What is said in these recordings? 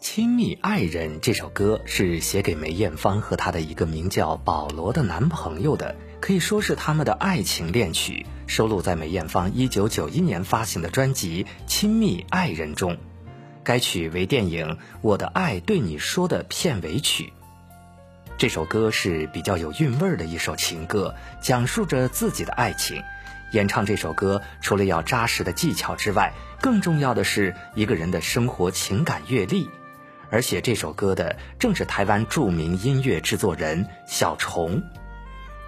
亲密爱人这首歌是写给梅艳芳和她的一个名叫保罗的男朋友的，可以说是他们的爱情恋曲，收录在梅艳芳1991年发行的专辑《亲密爱人》中。该曲为电影《我的爱对你说》的片尾曲。这首歌是比较有韵味的一首情歌，讲述着自己的爱情。演唱这首歌，除了要扎实的技巧之外，更重要的是一个人的生活情感阅历。而写这首歌的正是台湾著名音乐制作人小虫。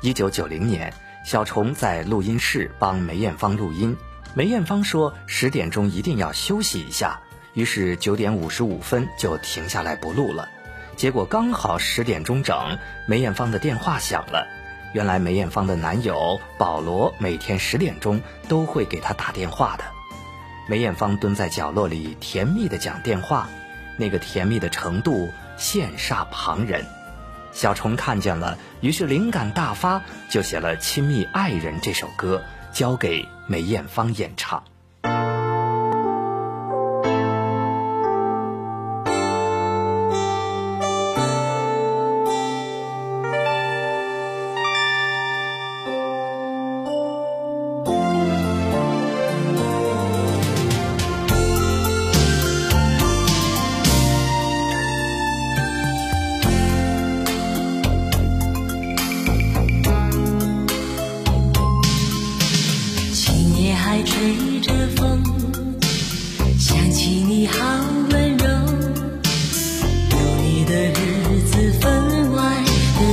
一九九零年，小虫在录音室帮梅艳芳录音，梅艳芳说十点钟一定要休息一下，于是九点五十五分就停下来不录了。结果刚好十点钟整，梅艳芳的电话响了。原来梅艳芳的男友保罗每天十点钟都会给她打电话的。梅艳芳蹲在角落里甜蜜的讲电话，那个甜蜜的程度羡煞旁人。小虫看见了，于是灵感大发，就写了《亲密爱人》这首歌，交给梅艳芳演唱。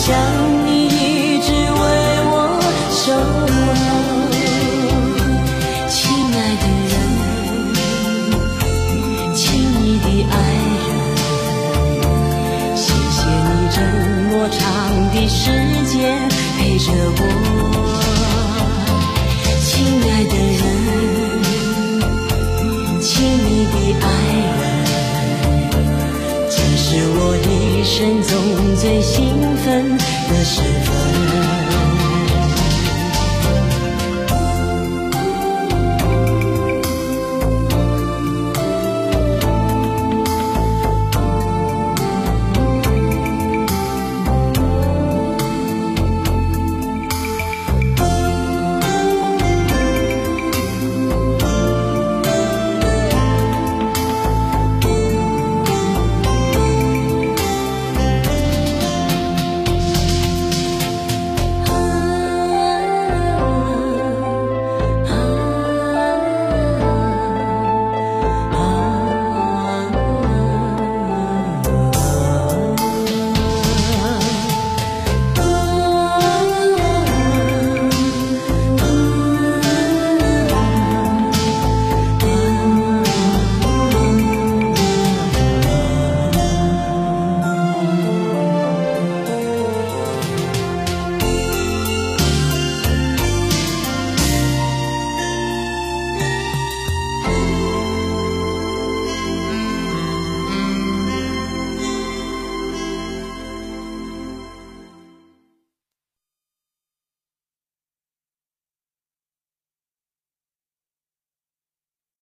想你一直为我守候，亲爱的人，亲密的爱人，谢谢你这么长的时间陪着我。亲爱的人，亲密的爱人，这是我一生最兴奋的时分。